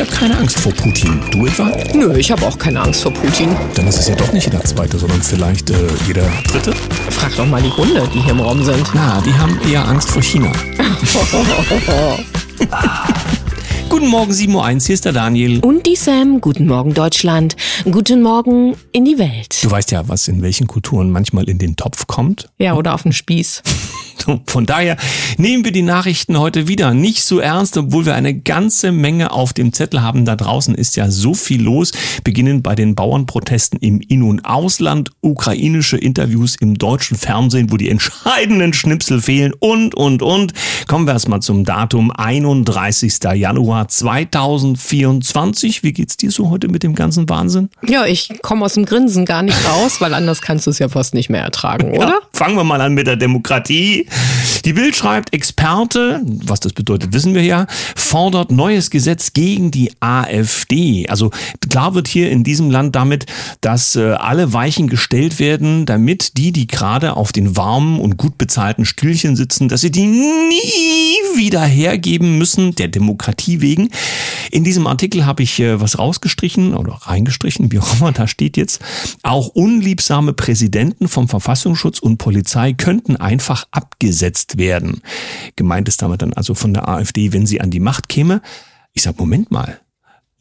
Ich habe keine Angst vor Putin. Du etwa? Nö, ich habe auch keine Angst vor Putin. Dann ist es ja doch nicht jeder Zweite, sondern vielleicht äh, jeder Dritte. Frag doch mal die Hunde, die hier im Raum sind. Na, die haben eher Angst vor China. Guten Morgen, 7.01 Uhr, hier ist der Daniel. Und die Sam, guten Morgen Deutschland, guten Morgen in die Welt. Du weißt ja, was in welchen Kulturen manchmal in den Topf kommt. Ja, oder auf den Spieß. Von daher nehmen wir die Nachrichten heute wieder nicht so ernst, obwohl wir eine ganze Menge auf dem Zettel haben. Da draußen ist ja so viel los, beginnend bei den Bauernprotesten im In- und Ausland, ukrainische Interviews im deutschen Fernsehen, wo die entscheidenden Schnipsel fehlen und, und, und. Kommen wir erstmal zum Datum 31. Januar 2024. Wie geht's dir so heute mit dem ganzen Wahnsinn? Ja, ich komme aus dem Grinsen gar nicht raus, weil anders kannst du es ja fast nicht mehr ertragen, oder? Ja, fangen wir mal an mit der Demokratie. Die Bild schreibt, Experte, was das bedeutet, wissen wir ja, fordert neues Gesetz gegen die AfD. Also klar wird hier in diesem Land damit, dass äh, alle Weichen gestellt werden, damit die, die gerade auf den warmen und gut bezahlten Stühlchen sitzen, dass sie die nie wieder hergeben müssen, der Demokratie wegen. In diesem Artikel habe ich äh, was rausgestrichen oder reingestrichen, wie auch immer, da steht jetzt, auch unliebsame Präsidenten vom Verfassungsschutz und Polizei könnten einfach abgesetzt werden. Gemeint ist damit dann also von der AfD, wenn sie an die Macht käme. Ich sage, Moment mal,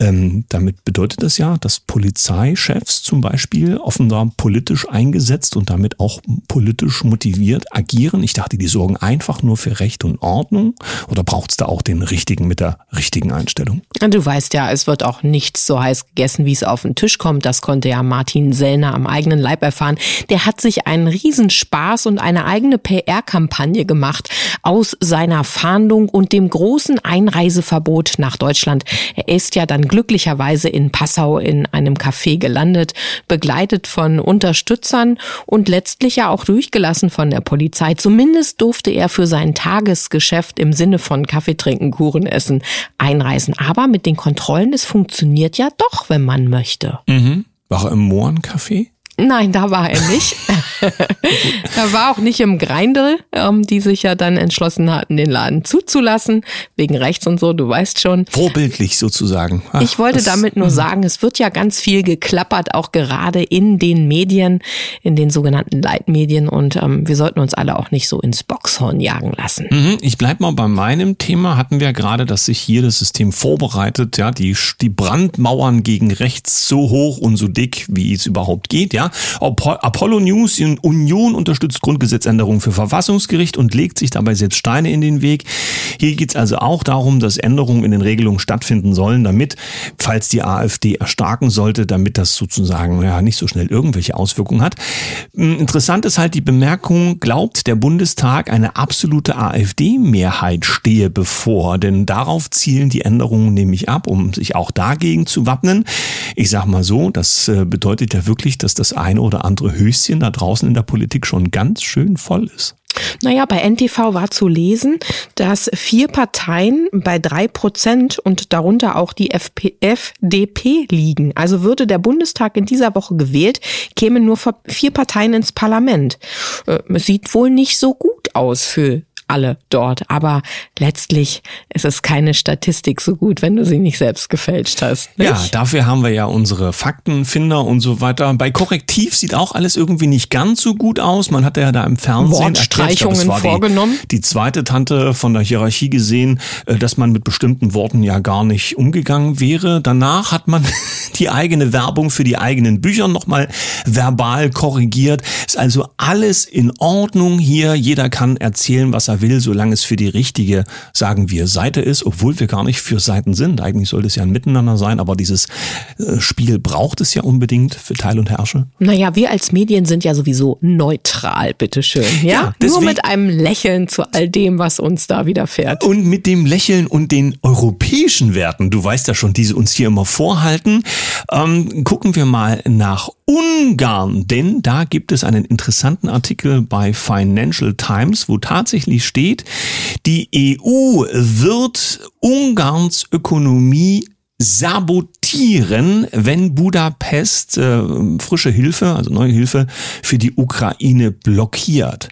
ähm, damit bedeutet das ja, dass Polizeichefs zum Beispiel offenbar politisch eingesetzt und damit auch politisch motiviert agieren. Ich dachte, die sorgen einfach nur für Recht und Ordnung. Oder braucht es da auch den richtigen mit der richtigen Einstellung? Du weißt ja, es wird auch nichts so heiß gegessen, wie es auf den Tisch kommt. Das konnte ja Martin Sellner am eigenen Leib erfahren. Der hat sich einen Riesenspaß und eine eigene PR-Kampagne gemacht aus seiner Fahndung und dem großen Einreiseverbot nach Deutschland. Er ist ja dann glücklicherweise in Passau in einem Café gelandet, begleitet von Unterstützern und letztlich ja auch durchgelassen von der Polizei. Zumindest durfte er für sein Tagesgeschäft im Sinne von Kaffee trinken, Kuchen essen einreisen. Aber mit den Kontrollen, es funktioniert ja doch, wenn man möchte. Mhm. War er im Mohrencafé? Nein, da war er nicht. er war auch nicht im Greindl, ähm, die sich ja dann entschlossen hatten, den Laden zuzulassen, wegen Rechts und so, du weißt schon. Vorbildlich sozusagen. Ach, ich wollte damit nur mhm. sagen, es wird ja ganz viel geklappert, auch gerade in den Medien, in den sogenannten Leitmedien und ähm, wir sollten uns alle auch nicht so ins Boxhorn jagen lassen. Mhm, ich bleib mal bei meinem Thema. Hatten wir gerade, dass sich hier das System vorbereitet, ja, die, die Brandmauern gegen rechts so hoch und so dick, wie es überhaupt geht, ja. Apollo News in Union unterstützt Grundgesetzänderungen für Verfassungsgericht und legt sich dabei selbst Steine in den Weg. Hier geht es also auch darum, dass Änderungen in den Regelungen stattfinden sollen, damit, falls die AfD erstarken sollte, damit das sozusagen ja nicht so schnell irgendwelche Auswirkungen hat. Hm, interessant ist halt die Bemerkung, glaubt der Bundestag, eine absolute AfD-Mehrheit stehe bevor, denn darauf zielen die Änderungen nämlich ab, um sich auch dagegen zu wappnen. Ich sag mal so, das äh, bedeutet ja wirklich, dass das eine oder andere Höschen da draußen in der Politik schon ganz schön voll ist. Naja, bei NTV war zu lesen, dass vier Parteien bei drei Prozent und darunter auch die FP FDP liegen. Also würde der Bundestag in dieser Woche gewählt, kämen nur vier Parteien ins Parlament. Äh, sieht wohl nicht so gut aus für alle dort. Aber letztlich ist es keine Statistik so gut, wenn du sie nicht selbst gefälscht hast. Nicht? Ja, dafür haben wir ja unsere Faktenfinder und so weiter. Bei Korrektiv sieht auch alles irgendwie nicht ganz so gut aus. Man hat ja da im Fernsehen Wortstreichungen erklärt, vorgenommen. Die, die zweite Tante von der Hierarchie gesehen, äh, dass man mit bestimmten Worten ja gar nicht umgegangen wäre. Danach hat man die eigene Werbung für die eigenen Bücher nochmal verbal korrigiert. Ist also alles in Ordnung hier. Jeder kann erzählen, was er will, solange es für die richtige, sagen wir, Seite ist, obwohl wir gar nicht für Seiten sind. Eigentlich sollte es ja ein Miteinander sein, aber dieses äh, Spiel braucht es ja unbedingt für Teil und Herrsche. Naja, wir als Medien sind ja sowieso neutral, bitteschön. Ja, ja deswegen, nur mit einem Lächeln zu all dem, was uns da widerfährt. Und mit dem Lächeln und den europäischen Werten, du weißt ja schon, die sie uns hier immer vorhalten, ähm, gucken wir mal nach Ungarn, denn da gibt es einen interessanten Artikel bei Financial Times, wo tatsächlich steht, die EU wird Ungarns Ökonomie sabotieren, wenn Budapest äh, frische Hilfe, also neue Hilfe für die Ukraine blockiert.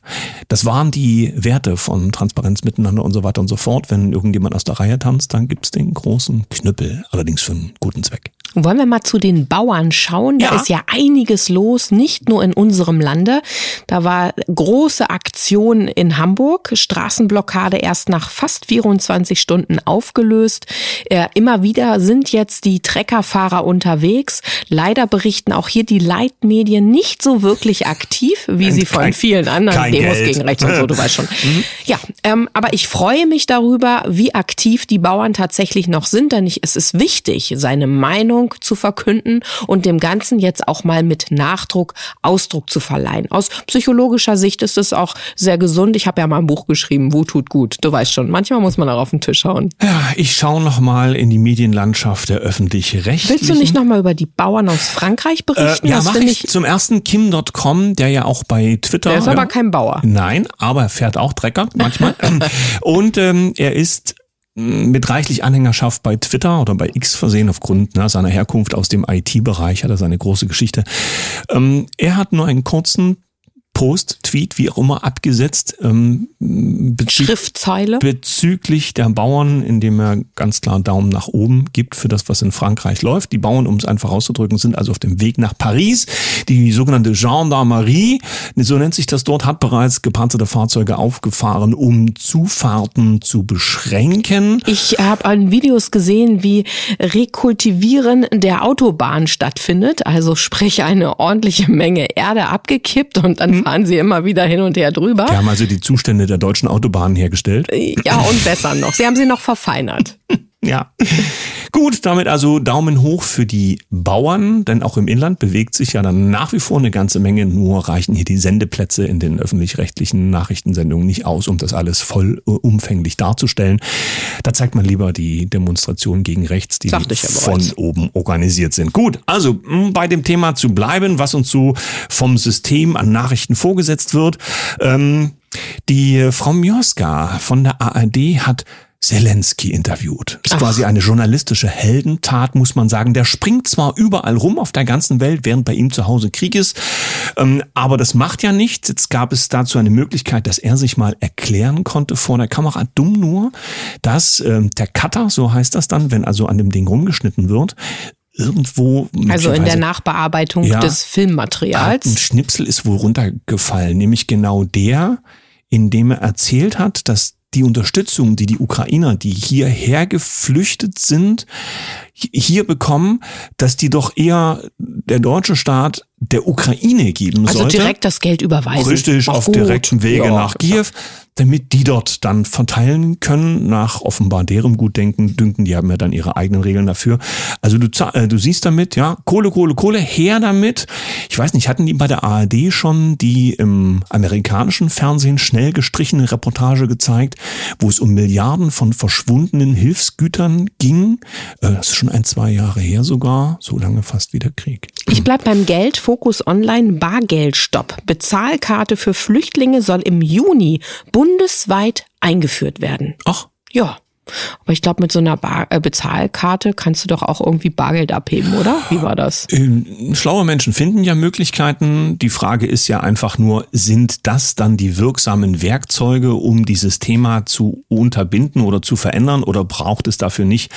Das waren die Werte von Transparenz miteinander und so weiter und so fort. Wenn irgendjemand aus der Reihe tanzt, dann gibt's den großen Knüppel, allerdings für einen guten Zweck. Wollen wir mal zu den Bauern schauen? Da Ja. ist ja einiges los, nicht nur in unserem Lande. Da war große Aktion in Hamburg, Straßenblockade erst nach fast 24 Stunden aufgelöst. Äh, immer wieder sind jetzt die Treckerfahrer unterwegs. Leider berichten auch hier die Leitmedien nicht so wirklich aktiv, wie sie von Kein- vielen anderen Demos Geld. gegen rechts und so, du weißt schon. Ja, ähm, aber ich freue mich darüber, wie aktiv die Bauern tatsächlich noch sind, denn ich, es ist wichtig, seine Meinung zu verkünden und dem Ganzen jetzt auch mal mit Nachdruck Ausdruck zu verleihen. Aus psychologischer Sicht ist es auch sehr gesund. Ich habe ja mal ein Buch geschrieben, Wut tut gut. Du weißt schon, manchmal muss man auch auf den Tisch hauen. Ja, ich schaue noch mal in die Medienlandschaft der öffentlich-rechtlichen. Willst du nicht noch mal über die Bauern aus Frankreich Äh, berichten? ja, Das mach finde ich. Zum ersten Kim.com, der ja auch bei Twitter. Der ist ja, aber kein Bauer. Nein, aber er fährt auch Trecker manchmal. und ähm, er ist mit reichlich Anhängerschaft bei Twitter oder bei X versehen aufgrund ne, seiner Herkunft aus dem IT-Bereich, hat er seine große Geschichte. Ähm, er hat nur einen kurzen Post, Tweet, wie auch immer, abgesetzt ähm, Schriftzeile. bezüglich der Bauern, indem er ganz klar Daumen nach oben gibt für das, was in Frankreich läuft. Die Bauern, um es einfach auszudrücken, sind also auf dem Weg nach Paris. Die sogenannte Gendarmerie, so nennt sich das dort, hat bereits gepanzerte Fahrzeuge aufgefahren, um Zufahrten zu beschränken. Ich habe an Videos gesehen, wie Rekultivieren der Autobahn stattfindet. Also sprich eine ordentliche Menge Erde abgekippt und dann fahren sie immer wieder hin und her drüber. Wir haben also die Zustände der deutschen Autobahnen hergestellt. Ja, und besser noch. Sie haben sie noch verfeinert. Ja. Gut, damit also Daumen hoch für die Bauern, denn auch im Inland bewegt sich ja dann nach wie vor eine ganze Menge, nur reichen hier die Sendeplätze in den öffentlich-rechtlichen Nachrichtensendungen nicht aus, um das alles voll äh, umfänglich darzustellen. Da zeigt man lieber die Demonstrationen gegen rechts, die von oben organisiert sind. Gut, also bei dem Thema zu bleiben, was uns so vom System an Nachrichten vorgesetzt wird. Ähm, die Frau Mioska von der ARD hat Zelensky interviewt. Ist Ach. quasi eine journalistische Heldentat, muss man sagen. Der springt zwar überall rum auf der ganzen Welt, während bei ihm zu Hause Krieg ist, ähm, aber das macht ja nichts. Jetzt gab es dazu eine Möglichkeit, dass er sich mal erklären konnte vor der Kamera. Dumm nur, dass ähm, der Cutter, so heißt das dann, wenn also an dem Ding rumgeschnitten wird, irgendwo Also in der Nachbearbeitung Ja. des ein Filmmaterials. Schnipsel ist wohl runtergefallen, nämlich genau der, in dem er erzählt hat, dass die Unterstützung, die die Ukrainer, die hierher geflüchtet sind, hier bekommen, dass die doch eher der deutsche Staat der Ukraine geben Also sollte. direkt das Geld überweisen. Richtig, Auch auf gut. direktem Wege Ja, nach Kiew, damit die dort dann verteilen können, nach offenbar deren Gutdenken, dünken, die haben ja dann ihre eigenen Regeln dafür. Also du, äh, du siehst damit, ja, Kohle, Kohle, Kohle, her damit. Ich weiß nicht, hatten die bei der ARD schon die im amerikanischen Fernsehen schnell gestrichene Reportage gezeigt, wo es um Milliarden von verschwundenen Hilfsgütern ging? Äh, Das ist schon ein, zwei Jahre her sogar, so lange fast wie der Krieg. Ich bleib beim Geld. Fokus Online Bargeldstopp. Bezahlkarte für Flüchtlinge soll im Juni bundesweit eingeführt werden. Ach, Ja. Aber ich glaube, mit so einer Bar äh, Bezahlkarte kannst du doch auch irgendwie Bargeld abheben, oder? Wie war das? Ähm, Schlaue Menschen finden ja Möglichkeiten. Die Frage ist ja einfach nur, sind das dann die wirksamen Werkzeuge, um dieses Thema zu unterbinden oder zu verändern oder braucht es dafür nicht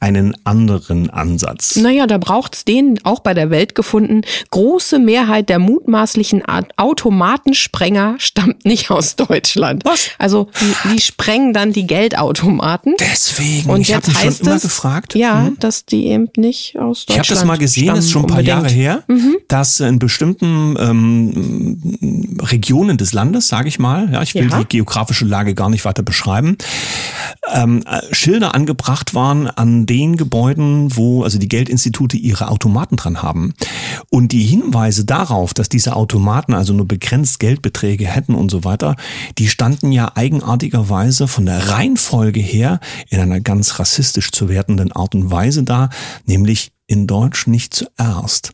einen anderen Ansatz? Naja, da braucht's den auch bei der Welt gefunden. Große Mehrheit der mutmaßlichen Automatensprenger stammt nicht aus Deutschland. Was? Also die, die sprengen dann die Geldautomaten. Deswegen, Und ich habe jetzt mich schon immer es, gefragt. Ja, Hm? dass die eben nicht aus Ich Deutschland habe das mal gesehen, das ist schon ein paar stammen Jahre her, Mhm. dass in bestimmten ähm, Regionen des Landes, sage ich mal, ja, ich will Ja. die geografische Lage gar nicht weiter beschreiben, ähm, äh, Schilder angebracht waren an den Gebäuden, wo also die Geldinstitute ihre Automaten dran haben. Und die Hinweise darauf, dass diese Automaten also nur begrenzt Geldbeträge hätten und so weiter, die standen ja eigenartigerweise von der Reihenfolge her in einer ganz rassistisch zu wertenden Art und Weise da, nämlich in Deutsch nicht zuerst.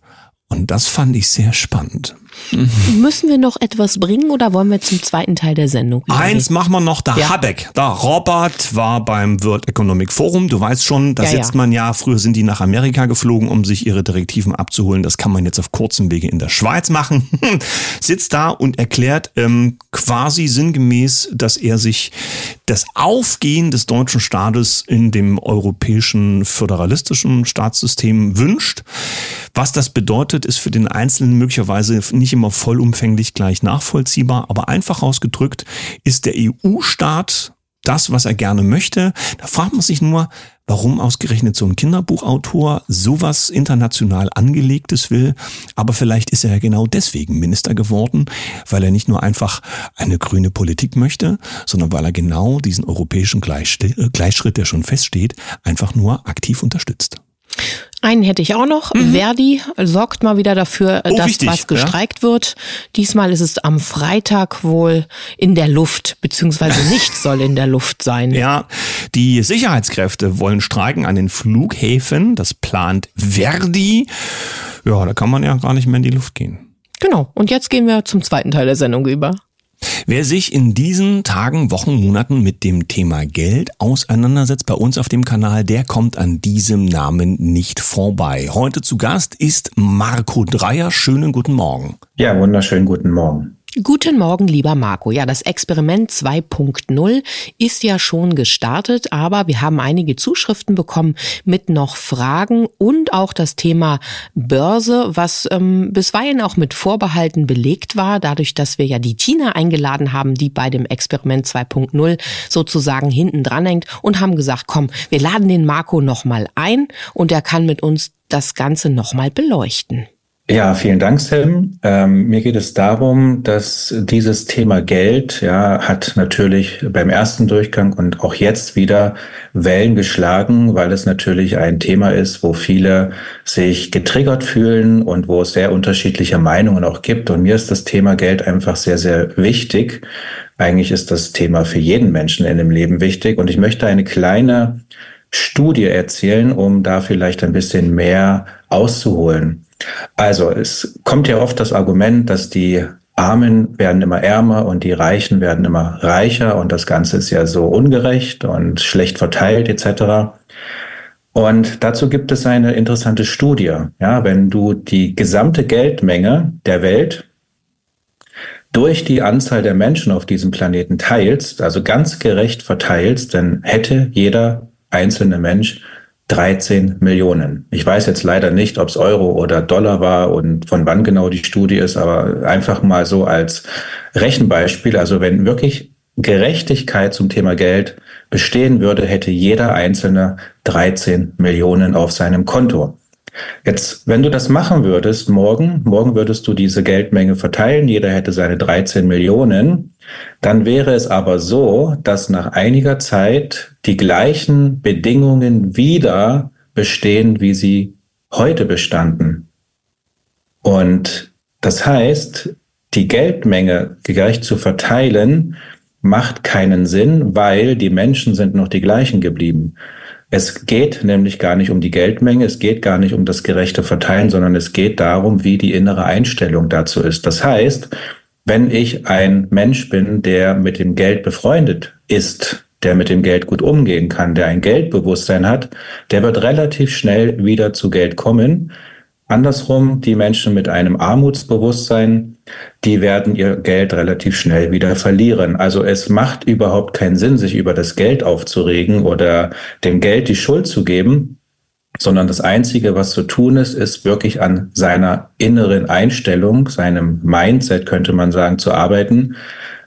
Und das fand ich sehr spannend. Müssen wir noch etwas bringen oder wollen wir zum zweiten Teil der Sendung? Eins machen wir noch, der ja. Habeck. Da Robert war beim World Economic Forum. Du weißt schon, da ja, sitzt ja. man ja, früher sind die nach Amerika geflogen, um sich ihre Direktiven abzuholen. Das kann man jetzt auf kurzem Wege in der Schweiz machen. sitzt da und erklärt ähm, quasi sinngemäß, dass er sich das Aufgehen des deutschen Staates in dem europäischen föderalistischen Staatssystem wünscht. Was das bedeutet, ist für den Einzelnen möglicherweise nicht immer vollumfänglich gleich nachvollziehbar, aber einfach ausgedrückt ist der EU-Staat das, was er gerne möchte. Da fragt man sich nur, warum ausgerechnet so ein Kinderbuchautor sowas international angelegtes will. Aber vielleicht ist er ja genau deswegen Minister geworden, weil er nicht nur einfach eine grüne Politik möchte, sondern weil er genau diesen europäischen Gleichschritt, der schon feststeht, einfach nur aktiv unterstützt. Einen hätte ich auch noch. Mhm. Verdi sorgt mal wieder dafür, oh, dass wichtig, was gestreikt ja? wird. Diesmal ist es am Freitag wohl in der Luft, beziehungsweise nichts soll in der Luft sein. Ja, die Sicherheitskräfte wollen streiken an den Flughäfen. Das plant Verdi. Ja, da kann man ja gar nicht mehr in die Luft gehen. Genau. Und jetzt gehen wir zum zweiten Teil der Sendung über. Wer sich in diesen Tagen, Wochen, Monaten mit dem Thema Geld auseinandersetzt bei uns auf dem Kanal, der kommt an diesem Namen nicht vorbei. Heute zu Gast ist Marco Dreier. Schönen guten Morgen. Ja, wunderschönen guten Morgen. Guten Morgen, lieber Marco. Ja, das Experiment 2.0 ist ja schon gestartet, aber wir haben einige Zuschriften bekommen mit noch Fragen und auch das Thema Börse, was ähm, bisweilen auch mit Vorbehalten belegt war, dadurch, dass wir ja die Tina eingeladen haben, die bei dem Experiment 2.0 sozusagen hinten dran hängt und haben gesagt, komm, wir laden den Marco nochmal ein und er kann mit uns das Ganze nochmal beleuchten. Ja, vielen Dank, Sam. Ähm, mir geht es darum, dass dieses Thema Geld, ja, hat natürlich beim ersten Durchgang und auch jetzt wieder Wellen geschlagen, weil es natürlich ein Thema ist, wo viele sich getriggert fühlen und wo es sehr unterschiedliche Meinungen auch gibt. Und mir ist das Thema Geld einfach sehr, sehr wichtig. Eigentlich ist das Thema für jeden Menschen in dem Leben wichtig. Und ich möchte eine kleine Studie erzählen, um da vielleicht ein bisschen mehr auszuholen. Also es kommt ja oft das Argument, dass die Armen werden immer ärmer und die Reichen werden immer reicher und das Ganze ist ja so ungerecht und schlecht verteilt etc. Und dazu gibt es eine interessante Studie. Ja, wenn du die gesamte Geldmenge der Welt durch die Anzahl der Menschen auf diesem Planeten teilst, also ganz gerecht verteilst, dann hätte jeder einzelne Mensch 13 Millionen. Ich weiß jetzt leider nicht, ob es Euro oder Dollar war und von wann genau die Studie ist, aber einfach mal so als Rechenbeispiel. Also wenn wirklich Gerechtigkeit zum Thema Geld bestehen würde, hätte jeder Einzelne 13 Millionen auf seinem Konto. Jetzt, wenn du das machen würdest, morgen, morgen würdest du diese Geldmenge verteilen, jeder hätte seine 13 Millionen, dann wäre es aber so, dass nach einiger Zeit die gleichen Bedingungen wieder bestehen, wie sie heute bestanden. Und das heißt, die Geldmenge gerecht zu verteilen, macht keinen Sinn, weil die Menschen sind noch die gleichen geblieben. Es geht nämlich gar nicht um die Geldmenge, es geht gar nicht um das gerechte Verteilen, sondern es geht darum, wie die innere Einstellung dazu ist. Das heißt, wenn ich ein Mensch bin, der mit dem Geld befreundet ist, der mit dem Geld gut umgehen kann, der ein Geldbewusstsein hat, der wird relativ schnell wieder zu Geld kommen, Andersrum, die Menschen mit einem Armutsbewusstsein, die werden ihr Geld relativ schnell wieder verlieren. Also es macht überhaupt keinen Sinn, sich über das Geld aufzuregen oder dem Geld die Schuld zu geben, sondern das Einzige, was zu tun ist, ist wirklich an seiner inneren Einstellung, seinem Mindset, könnte man sagen, zu arbeiten.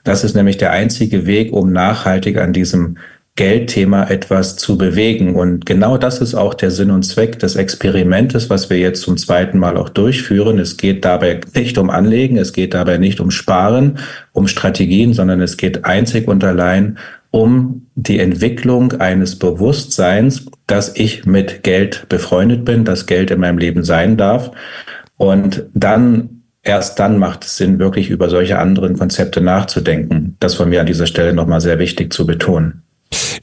Das ist nämlich der einzige Weg, um nachhaltig an diesem Geldthema etwas zu bewegen. Und genau das ist auch der Sinn und Zweck des Experimentes, was wir jetzt zum zweiten Mal auch durchführen. Es geht dabei nicht um Anlegen, es geht dabei nicht um Sparen, um Strategien, sondern es geht einzig und allein um die Entwicklung eines Bewusstseins, dass ich mit Geld befreundet bin, dass Geld in meinem Leben sein darf. Und dann erst dann macht es Sinn, wirklich über solche anderen Konzepte nachzudenken. Das war mir an dieser Stelle nochmal sehr wichtig zu betonen.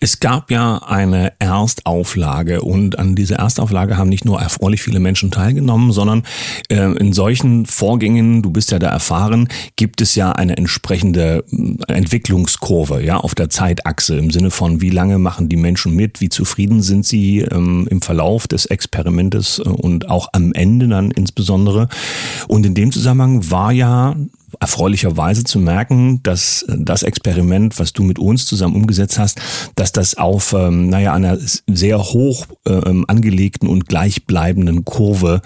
Es gab ja eine Erstauflage und an dieser Erstauflage haben nicht nur erfreulich viele Menschen teilgenommen, sondern äh, in solchen Vorgängen, du bist ja da erfahren, gibt es ja eine entsprechende äh, Entwicklungskurve, ja, auf der Zeitachse im Sinne von, wie lange machen die Menschen mit, wie zufrieden sind sie ähm, im Verlauf des Experimentes äh, und auch am Ende dann insbesondere. Und in dem Zusammenhang war ja erfreulicherweise zu merken, dass das Experiment, was du mit uns zusammen umgesetzt hast, dass das auf, ähm, naja, einer sehr hoch ähm, angelegten und gleichbleibenden Kurve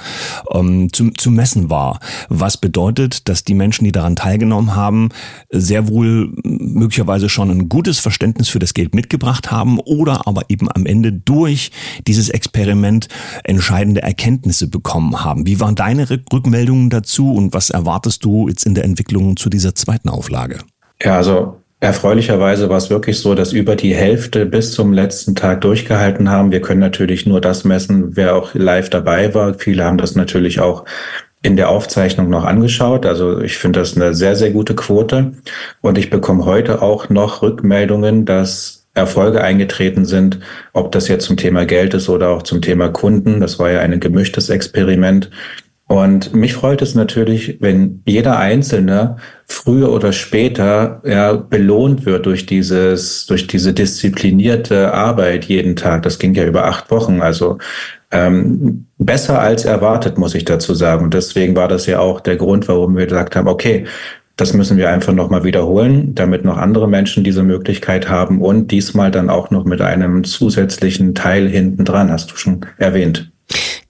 ähm, zu, zu messen war. Was bedeutet, dass die Menschen, die daran teilgenommen haben, sehr wohl möglicherweise schon ein gutes Verständnis für das Geld mitgebracht haben oder aber eben am Ende durch dieses Experiment entscheidende Erkenntnisse bekommen haben. Wie waren deine Rückmeldungen dazu und was erwartest du jetzt in der Entwicklung Entwicklungen zu dieser zweiten Auflage? Ja, also Erfreulicherweise war es wirklich so, dass über die Hälfte bis zum letzten Tag durchgehalten haben. Wir können natürlich nur das messen, wer auch live dabei war. Viele haben das natürlich auch in der Aufzeichnung noch angeschaut. Also ich finde das eine sehr, sehr gute Quote. Und ich bekomme heute auch noch Rückmeldungen, dass Erfolge eingetreten sind, ob das jetzt zum Thema Geld ist oder auch zum Thema Kunden. Das war ja ein gemischtes Experiment. Und mich freut es natürlich, wenn jeder Einzelne früher oder später ja, belohnt wird durch dieses, durch diese disziplinierte Arbeit jeden Tag. Das ging ja über acht Wochen. Also ähm, besser als erwartet, muss ich dazu sagen. Und deswegen war das ja auch der Grund, warum wir gesagt haben, okay, das müssen wir einfach nochmal wiederholen, damit noch andere Menschen diese Möglichkeit haben und diesmal dann auch noch mit einem zusätzlichen Teil hinten dran, hast du schon erwähnt.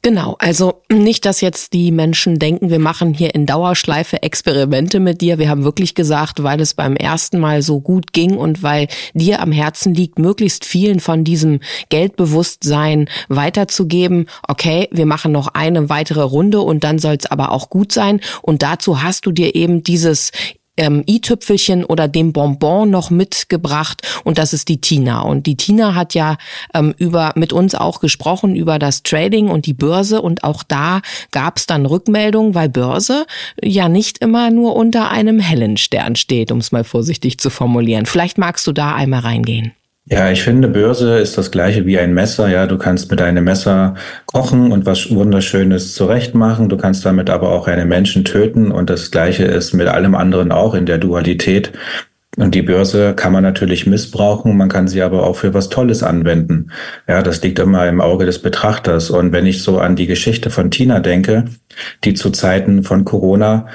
Genau, also nicht, dass jetzt die Menschen denken, wir machen hier in Dauerschleife Experimente mit dir. Wir haben wirklich gesagt, weil es beim ersten Mal so gut ging und weil dir am Herzen liegt, möglichst vielen von diesem Geldbewusstsein weiterzugeben. Okay, wir machen noch eine weitere Runde und dann soll es aber auch gut sein. Und dazu hast du dir eben dieses ähm, i-Tüpfelchen oder dem Bonbon noch mitgebracht und das ist die Tina. Und die Tina hat ja ähm, über mit uns auch gesprochen über das Trading und die Börse und auch da gab es dann Rückmeldungen, weil Börse ja nicht immer nur unter einem hellen Stern steht, um es mal vorsichtig zu formulieren. Vielleicht magst du da einmal reingehen. Ja, ich finde, Börse ist das gleiche wie ein Messer. Ja, du kannst mit einem Messer kochen und was Wunderschönes zurechtmachen. Du kannst damit aber auch einen Menschen töten. Und das gleiche ist mit allem anderen auch in der Dualität. Und die Börse kann man natürlich missbrauchen, man kann sie aber auch für was Tolles anwenden. Ja, das liegt immer im Auge des Betrachters. Und wenn ich so an die Geschichte von Tina denke, die zu Zeiten von Corona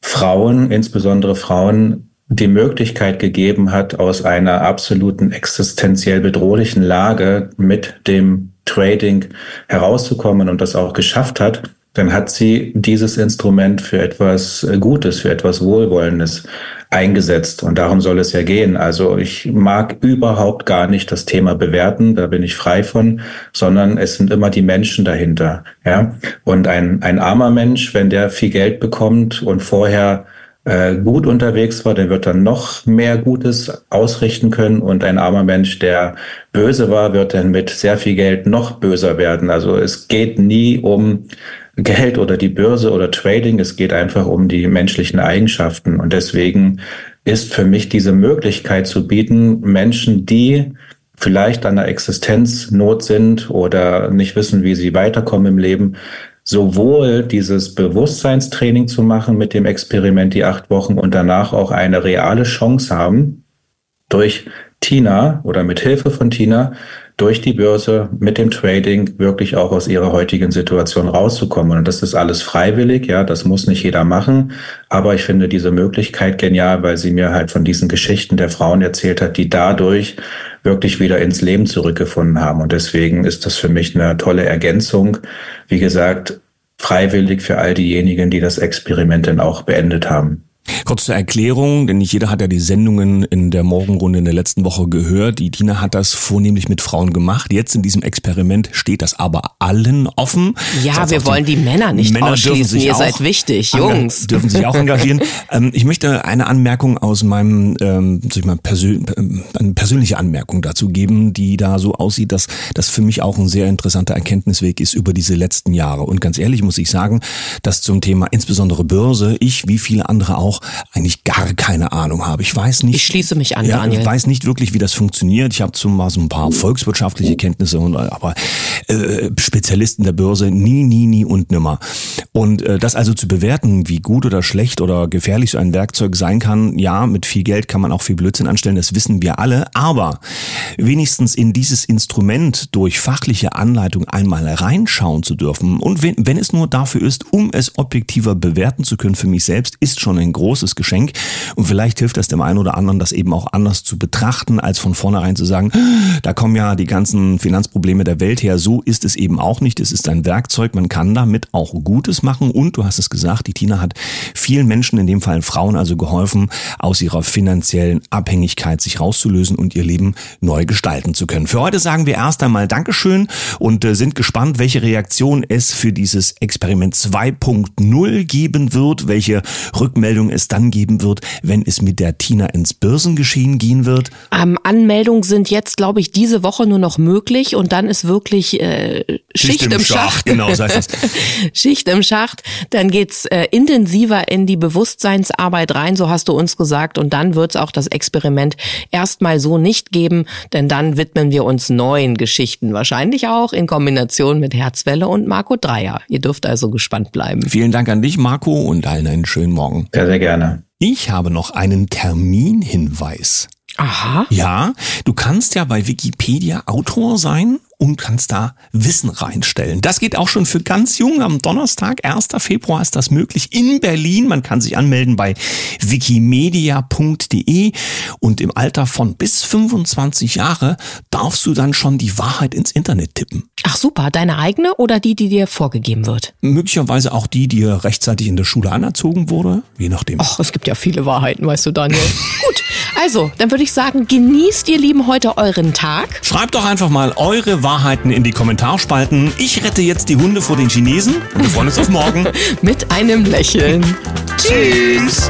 Frauen, insbesondere Frauen, die Möglichkeit gegeben hat, aus einer absoluten existenziell bedrohlichen Lage mit dem Trading herauszukommen und das auch geschafft hat, dann hat sie dieses Instrument für etwas Gutes, für etwas Wohlwollendes eingesetzt. Und darum soll es ja gehen. Also ich mag überhaupt gar nicht das Thema bewerten, da bin ich frei von, sondern es sind immer die Menschen dahinter. Ja? Und ein, ein armer Mensch, wenn der viel Geld bekommt und vorher äh, gut unterwegs war, der wird dann noch mehr Gutes ausrichten können. Und ein armer Mensch, der böse war, wird dann mit sehr viel Geld noch böser werden. Also es geht nie um Geld oder die Börse oder Trading, es geht einfach um die menschlichen Eigenschaften. Und deswegen ist für mich diese Möglichkeit zu bieten, Menschen, die vielleicht an der Existenznot sind oder nicht wissen, wie sie weiterkommen im Leben, sowohl dieses Bewusstseinstraining zu machen mit dem Experiment die acht Wochen und danach auch eine reale Chance haben, durch Tina oder mit Hilfe von Tina durch die Börse mit dem Trading wirklich auch aus ihrer heutigen Situation rauszukommen. Und das ist alles freiwillig, ja, das muss nicht jeder machen. Aber ich finde diese Möglichkeit genial, weil sie mir halt von diesen Geschichten der Frauen erzählt hat, die dadurch wirklich wieder ins Leben zurückgefunden haben. Und deswegen ist das für mich eine tolle Ergänzung. Wie gesagt, freiwillig für all diejenigen, die das Experiment dann auch beendet haben. Kurz zur Erklärung, denn nicht jeder hat ja die Sendungen in der Morgenrunde in der letzten Woche gehört. Die Tina hat das vornehmlich mit Frauen gemacht. Jetzt in diesem Experiment steht das aber allen offen. Ja, das heißt, wir wollen die Männer nicht Männer ausschließen. Ihr seid wichtig, Jungs. Dürfen sich auch engagieren. ähm, ich möchte eine Anmerkung aus meinem, ähm, soll ich mal, persön eine persönliche Anmerkung dazu geben, die da so aussieht, dass das für mich auch ein sehr interessanter Erkenntnisweg ist über diese letzten Jahre. Und ganz ehrlich muss ich sagen, dass zum Thema insbesondere Börse ich wie viele andere auch auch eigentlich gar keine Ahnung habe. Ich weiß nicht. Ich schließe mich an, ja, Daniel. Ich weiß nicht wirklich, wie das funktioniert. Ich habe zwar so ein paar volkswirtschaftliche Kenntnisse, und, aber äh, Spezialisten der Börse nie, nie, nie und nimmer. Und äh, das also zu bewerten, wie gut oder schlecht oder gefährlich so ein Werkzeug sein kann, ja, mit viel Geld kann man auch viel Blödsinn anstellen, das wissen wir alle. Aber wenigstens in dieses Instrument durch fachliche Anleitung einmal reinschauen zu dürfen und wenn, wenn es nur dafür ist, um es objektiver bewerten zu können für mich selbst, ist schon ein großes Geschenk. Und vielleicht hilft das dem einen oder anderen, das eben auch anders zu betrachten, als von vornherein zu sagen, da kommen ja die ganzen Finanzprobleme der Welt her. So ist es eben auch nicht. Es ist ein Werkzeug. Man kann damit auch Gutes machen. Und du hast es gesagt, die Tina hat vielen Menschen, in dem Fall Frauen, also geholfen, aus ihrer finanziellen Abhängigkeit sich rauszulösen und ihr Leben neu gestalten zu können. Für heute sagen wir erst einmal Dankeschön und äh, sind gespannt, welche Reaktion es für dieses Experiment 2.0 geben wird, welche Rückmeldung es dann geben wird, wenn es mit der Tina ins Börsengeschehen gehen wird. Ähm, Anmeldungen sind jetzt, glaube ich, diese Woche nur noch möglich und dann ist wirklich äh, Schicht, Schicht im, im Schacht. Schacht. Genau, so heißt das. Schicht im Schacht. Dann geht's äh, intensiver in die Bewusstseinsarbeit rein, so hast du uns gesagt. Und dann wird's auch das Experiment erstmal so nicht geben, denn dann widmen wir uns neuen Geschichten. Wahrscheinlich auch in Kombination mit Herzwelle und Marco Dreier. Ihr dürft also gespannt bleiben. Vielen Dank an dich, Marco, und allen einen schönen Morgen. Sehr, sehr gerne. Ich habe noch einen Terminhinweis. Aha. Ja, du kannst ja bei Wikipedia Autor sein und kannst da Wissen reinstellen. Das geht auch schon für ganz jung. Am Donnerstag, 1. Februar ist das möglich in Berlin. Man kann sich anmelden bei wikimedia.de und im Alter von bis 25 Jahre darfst du dann schon die Wahrheit ins Internet tippen. Ach super, deine eigene oder die, die dir vorgegeben wird? Möglicherweise auch die, die dir rechtzeitig in der Schule anerzogen wurde, je nachdem. Ach, es gibt ja viele Wahrheiten, weißt du, Daniel. Gut, also, dann würde ich sagen, genießt ihr Lieben heute euren Tag. Schreibt doch einfach mal eure Wahrheiten in die Kommentarspalten. Ich rette jetzt die Hunde vor den Chinesen. Wir freuen uns auf morgen. Mit einem Lächeln. Tschüss.